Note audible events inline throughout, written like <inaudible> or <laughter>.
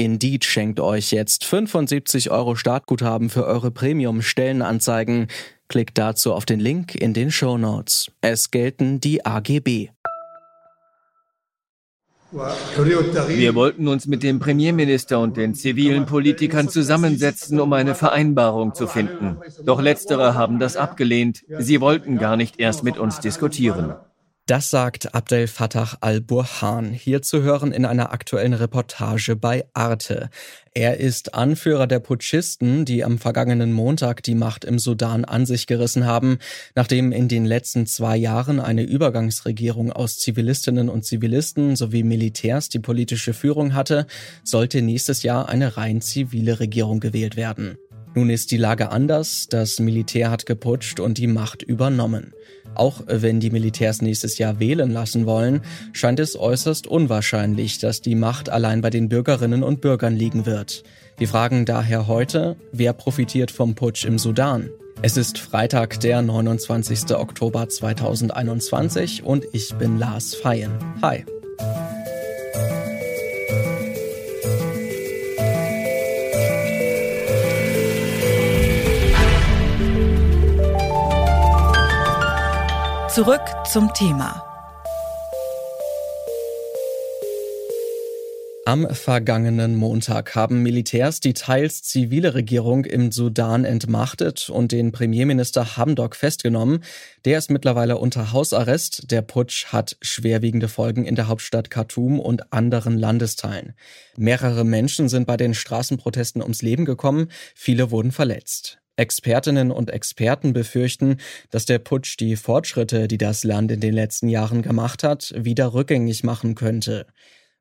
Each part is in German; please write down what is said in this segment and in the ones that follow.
Indeed schenkt euch jetzt 75 Euro Startguthaben für eure Premium-Stellenanzeigen. Klickt dazu auf den Link in den Show Notes. Es gelten die AGB. Wir wollten uns mit dem Premierminister und den zivilen Politikern zusammensetzen, um eine Vereinbarung zu finden. Doch letztere haben das abgelehnt. Sie wollten gar nicht erst mit uns diskutieren. Das sagt Abdel Fattah al-Burhan, hier zu hören in einer aktuellen Reportage bei Arte. Er ist Anführer der Putschisten, die am vergangenen Montag die Macht im Sudan an sich gerissen haben, nachdem in den letzten zwei Jahren eine Übergangsregierung aus Zivilistinnen und Zivilisten sowie Militärs die politische Führung hatte, sollte nächstes Jahr eine rein zivile Regierung gewählt werden. Nun ist die Lage anders, das Militär hat geputscht und die Macht übernommen. Auch wenn die Militärs nächstes Jahr wählen lassen wollen, scheint es äußerst unwahrscheinlich, dass die Macht allein bei den Bürgerinnen und Bürgern liegen wird. Wir fragen daher heute, wer profitiert vom Putsch im Sudan? Es ist Freitag, der 29. Oktober 2021 und ich bin Lars Feyen. Hi. Zurück zum Thema. Am vergangenen Montag haben Militärs die teils zivile Regierung im Sudan entmachtet und den Premierminister Hamdok festgenommen. Der ist mittlerweile unter Hausarrest. Der Putsch hat schwerwiegende Folgen in der Hauptstadt Khartoum und anderen Landesteilen. Mehrere Menschen sind bei den Straßenprotesten ums Leben gekommen, viele wurden verletzt. Expertinnen und Experten befürchten, dass der Putsch die Fortschritte, die das Land in den letzten Jahren gemacht hat, wieder rückgängig machen könnte.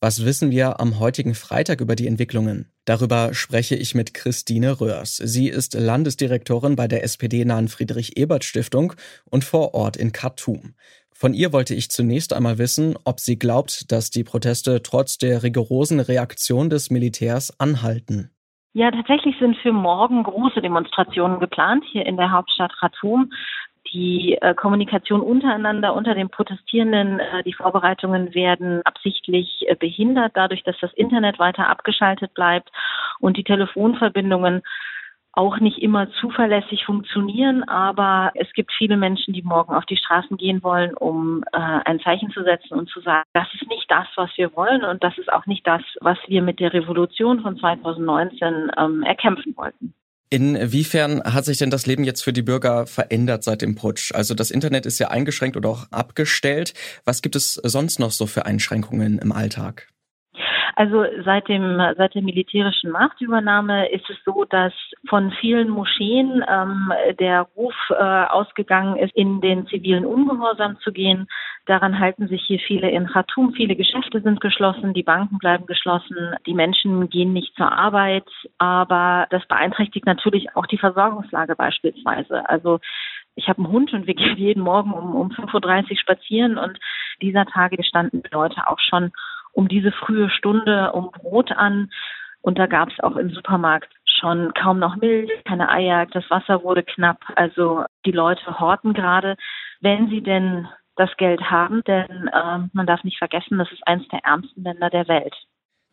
Was wissen wir am heutigen Freitag über die Entwicklungen? Darüber spreche ich mit Christine Röhrs. Sie ist Landesdirektorin bei der SPD-nahen Friedrich-Ebert-Stiftung und vor Ort in Khartoum. Von ihr wollte ich zunächst einmal wissen, ob sie glaubt, dass die Proteste trotz der rigorosen Reaktion des Militärs anhalten. Ja, tatsächlich sind für morgen große Demonstrationen geplant hier in der Hauptstadt Khartoum. Die äh, Kommunikation untereinander unter den Protestierenden, äh, die Vorbereitungen werden absichtlich äh, behindert, dadurch, dass das Internet weiter abgeschaltet bleibt und die Telefonverbindungen auch nicht immer zuverlässig funktionieren, aber es gibt viele Menschen, die morgen auf die Straßen gehen wollen, um äh, ein Zeichen zu setzen und zu sagen, das ist nicht das, was wir wollen und das ist auch nicht das, was wir mit der Revolution von 2019 ähm, erkämpfen wollten. Inwiefern hat sich denn das Leben jetzt für die Bürger verändert seit dem Putsch? Also das Internet ist ja eingeschränkt oder auch abgestellt. Was gibt es sonst noch so für Einschränkungen im Alltag? Also seit dem seit der militärischen Machtübernahme ist es so, dass von vielen Moscheen ähm, der Ruf äh, ausgegangen ist, in den zivilen Ungehorsam zu gehen. Daran halten sich hier viele in Khartoum. Viele Geschäfte sind geschlossen, die Banken bleiben geschlossen, die Menschen gehen nicht zur Arbeit. Aber das beeinträchtigt natürlich auch die Versorgungslage beispielsweise. Also ich habe einen Hund und wir gehen jeden Morgen um, um 5.30 Uhr spazieren und dieser Tage standen Leute auch schon um diese frühe Stunde um Brot an. Und da gab es auch im Supermarkt schon kaum noch Milch, keine Eier, das Wasser wurde knapp. Also die Leute horten gerade, wenn sie denn das Geld haben, denn äh, man darf nicht vergessen, das ist eines der ärmsten Länder der Welt.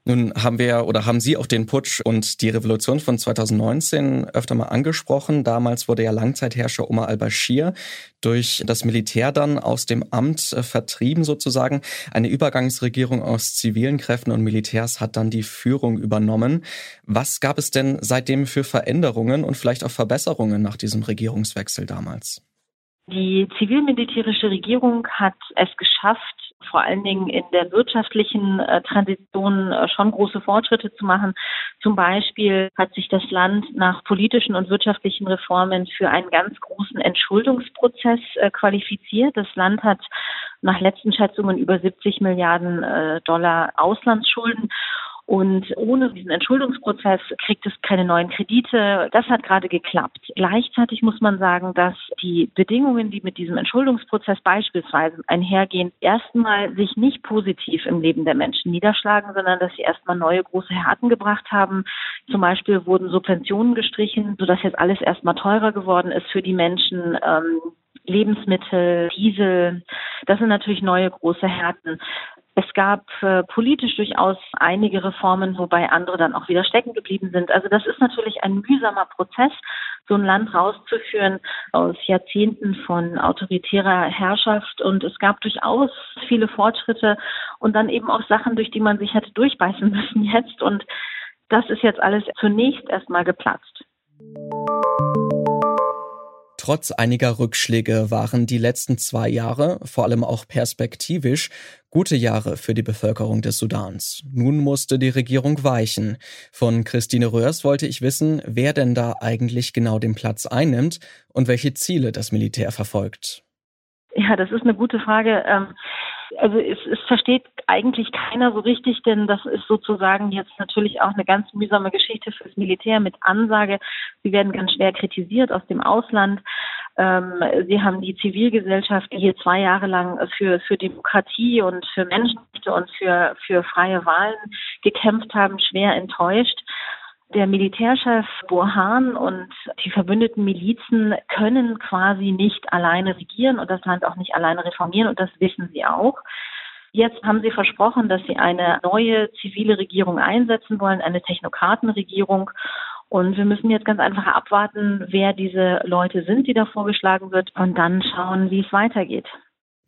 Nun haben wir oder haben Sie auch den Putsch und die Revolution von 2019 öfter mal angesprochen. Damals wurde ja Langzeitherrscher Omar al-Bashir durch das Militär dann aus dem Amt äh, vertrieben sozusagen. Eine Übergangsregierung aus zivilen Kräften und Militärs hat dann die Führung übernommen. Was gab es denn seitdem für Veränderungen und vielleicht auch Verbesserungen nach diesem Regierungswechsel damals? Die zivil-militärische Regierung hat es geschafft, vor allen Dingen in der wirtschaftlichen äh, Transition äh, schon große Fortschritte zu machen. Zum Beispiel hat sich das Land nach politischen und wirtschaftlichen Reformen für einen ganz großen Entschuldungsprozess äh, qualifiziert. Das Land hat nach letzten Schätzungen über 70 Milliarden äh, Dollar Auslandsschulden. Und ohne diesen Entschuldungsprozess kriegt es keine neuen Kredite. Das hat gerade geklappt. Gleichzeitig muss man sagen, dass die Bedingungen, die mit diesem Entschuldungsprozess beispielsweise einhergehen, erstmal sich nicht positiv im Leben der Menschen niederschlagen, sondern dass sie erstmal neue große Härten gebracht haben. Zum Beispiel wurden Subventionen gestrichen, sodass jetzt alles erstmal teurer geworden ist für die Menschen. Ähm, Lebensmittel, Diesel, das sind natürlich neue große Härten. Es gab äh, politisch durchaus einige Reformen, wobei andere dann auch wieder stecken geblieben sind. Also das ist natürlich ein mühsamer Prozess, so ein Land rauszuführen aus Jahrzehnten von autoritärer Herrschaft. Und es gab durchaus viele Fortschritte und dann eben auch Sachen, durch die man sich hätte durchbeißen <laughs> müssen jetzt. Und das ist jetzt alles zunächst erstmal geplatzt. Trotz einiger Rückschläge waren die letzten zwei Jahre, vor allem auch perspektivisch, gute Jahre für die Bevölkerung des Sudans. Nun musste die Regierung weichen. Von Christine Röhrs wollte ich wissen, wer denn da eigentlich genau den Platz einnimmt und welche Ziele das Militär verfolgt. Ja, das ist eine gute Frage. Also es, es versteht eigentlich keiner so richtig, denn das ist sozusagen jetzt natürlich auch eine ganz mühsame Geschichte fürs Militär mit Ansage. Sie werden ganz schwer kritisiert aus dem Ausland. Ähm, sie haben die Zivilgesellschaft, die hier zwei Jahre lang für, für Demokratie und für Menschenrechte und für, für freie Wahlen gekämpft haben, schwer enttäuscht. Der Militärchef Burhan und die verbündeten Milizen können quasi nicht alleine regieren und das Land auch nicht alleine reformieren und das wissen sie auch. Jetzt haben sie versprochen, dass sie eine neue zivile Regierung einsetzen wollen, eine Technokratenregierung. Und wir müssen jetzt ganz einfach abwarten, wer diese Leute sind, die da vorgeschlagen wird, und dann schauen, wie es weitergeht.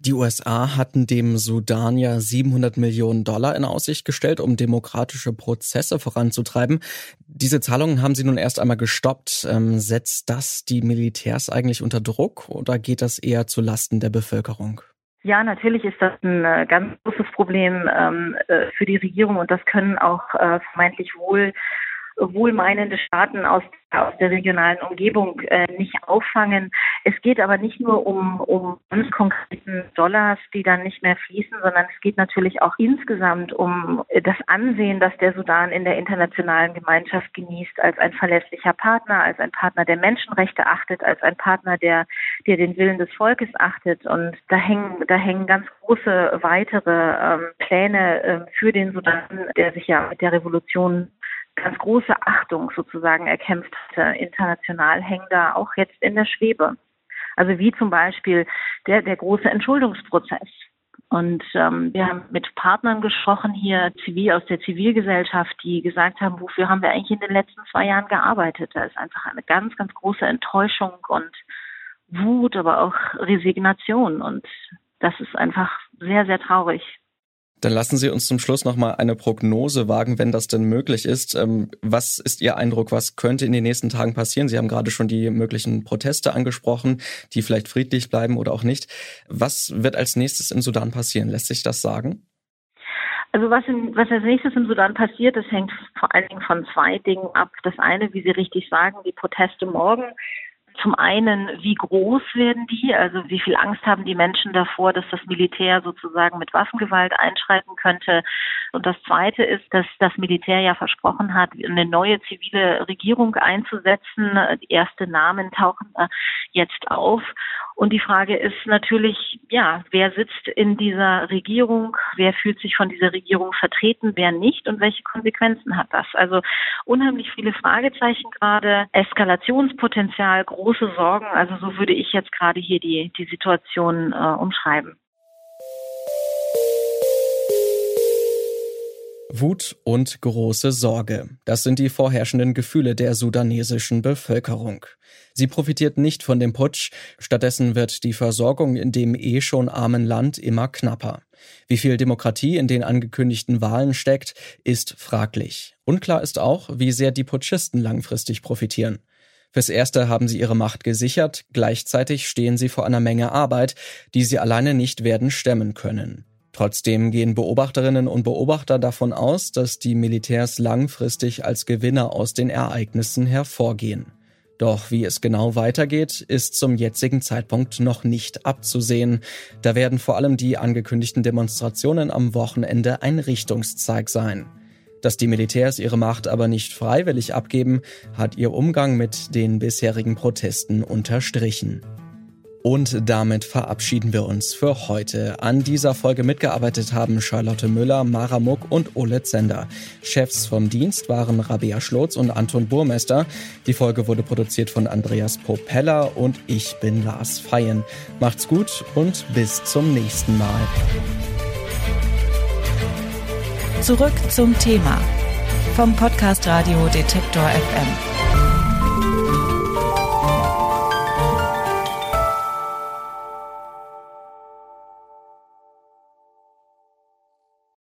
Die USA hatten dem Sudan ja 700 Millionen Dollar in Aussicht gestellt, um demokratische Prozesse voranzutreiben. Diese Zahlungen haben sie nun erst einmal gestoppt. Ähm, setzt das die Militärs eigentlich unter Druck oder geht das eher zu Lasten der Bevölkerung? Ja, natürlich ist das ein äh, ganz großes Problem ähm, äh, für die Regierung und das können auch äh, vermeintlich wohl wohlmeinende Staaten aus, aus der regionalen Umgebung äh, nicht auffangen. Es geht aber nicht nur um, um ganz konkreten Dollars, die dann nicht mehr fließen, sondern es geht natürlich auch insgesamt um das Ansehen, das der Sudan in der internationalen Gemeinschaft genießt, als ein verlässlicher Partner, als ein Partner, der Menschenrechte achtet, als ein Partner, der, der den Willen des Volkes achtet. Und da hängen, da hängen ganz große weitere ähm, Pläne äh, für den Sudan, der sich ja mit der Revolution ganz große Achtung sozusagen erkämpft hatte, international, hängen da auch jetzt in der Schwebe. Also wie zum Beispiel der, der große Entschuldungsprozess. Und ähm, wir haben mit Partnern gesprochen hier, zivil aus der Zivilgesellschaft, die gesagt haben, wofür haben wir eigentlich in den letzten zwei Jahren gearbeitet? Da ist einfach eine ganz, ganz große Enttäuschung und Wut, aber auch Resignation. Und das ist einfach sehr, sehr traurig. Dann lassen Sie uns zum Schluss noch mal eine Prognose wagen, wenn das denn möglich ist. Ähm, was ist Ihr Eindruck? Was könnte in den nächsten Tagen passieren? Sie haben gerade schon die möglichen Proteste angesprochen, die vielleicht friedlich bleiben oder auch nicht. Was wird als nächstes im Sudan passieren? Lässt sich das sagen? Also was, in, was als nächstes im Sudan passiert, das hängt vor allen Dingen von zwei Dingen ab. Das eine, wie Sie richtig sagen, die Proteste morgen zum einen, wie groß werden die? Also wie viel Angst haben die Menschen davor, dass das Militär sozusagen mit Waffengewalt einschreiten könnte? Und das Zweite ist, dass das Militär ja versprochen hat, eine neue zivile Regierung einzusetzen. Die erste Namen tauchen jetzt auf. Und die Frage ist natürlich, ja, wer sitzt in dieser Regierung? Wer fühlt sich von dieser Regierung vertreten? Wer nicht? Und welche Konsequenzen hat das? Also unheimlich viele Fragezeichen gerade, Eskalationspotenzial, große Sorgen. Also so würde ich jetzt gerade hier die, die Situation äh, umschreiben. Wut und große Sorge. Das sind die vorherrschenden Gefühle der sudanesischen Bevölkerung. Sie profitiert nicht von dem Putsch, stattdessen wird die Versorgung in dem eh schon armen Land immer knapper. Wie viel Demokratie in den angekündigten Wahlen steckt, ist fraglich. Unklar ist auch, wie sehr die Putschisten langfristig profitieren. Fürs Erste haben sie ihre Macht gesichert, gleichzeitig stehen sie vor einer Menge Arbeit, die sie alleine nicht werden stemmen können. Trotzdem gehen Beobachterinnen und Beobachter davon aus, dass die Militärs langfristig als Gewinner aus den Ereignissen hervorgehen. Doch wie es genau weitergeht, ist zum jetzigen Zeitpunkt noch nicht abzusehen. Da werden vor allem die angekündigten Demonstrationen am Wochenende ein Richtungszeig sein. Dass die Militärs ihre Macht aber nicht freiwillig abgeben, hat ihr Umgang mit den bisherigen Protesten unterstrichen. Und damit verabschieden wir uns für heute. An dieser Folge mitgearbeitet haben Charlotte Müller, Mara Muck und Ole Zender. Chefs vom Dienst waren Rabea Schlotz und Anton Burmester. Die Folge wurde produziert von Andreas Propeller und ich bin Lars Feyen. Macht's gut und bis zum nächsten Mal. Zurück zum Thema vom Podcast Radio Detektor FM.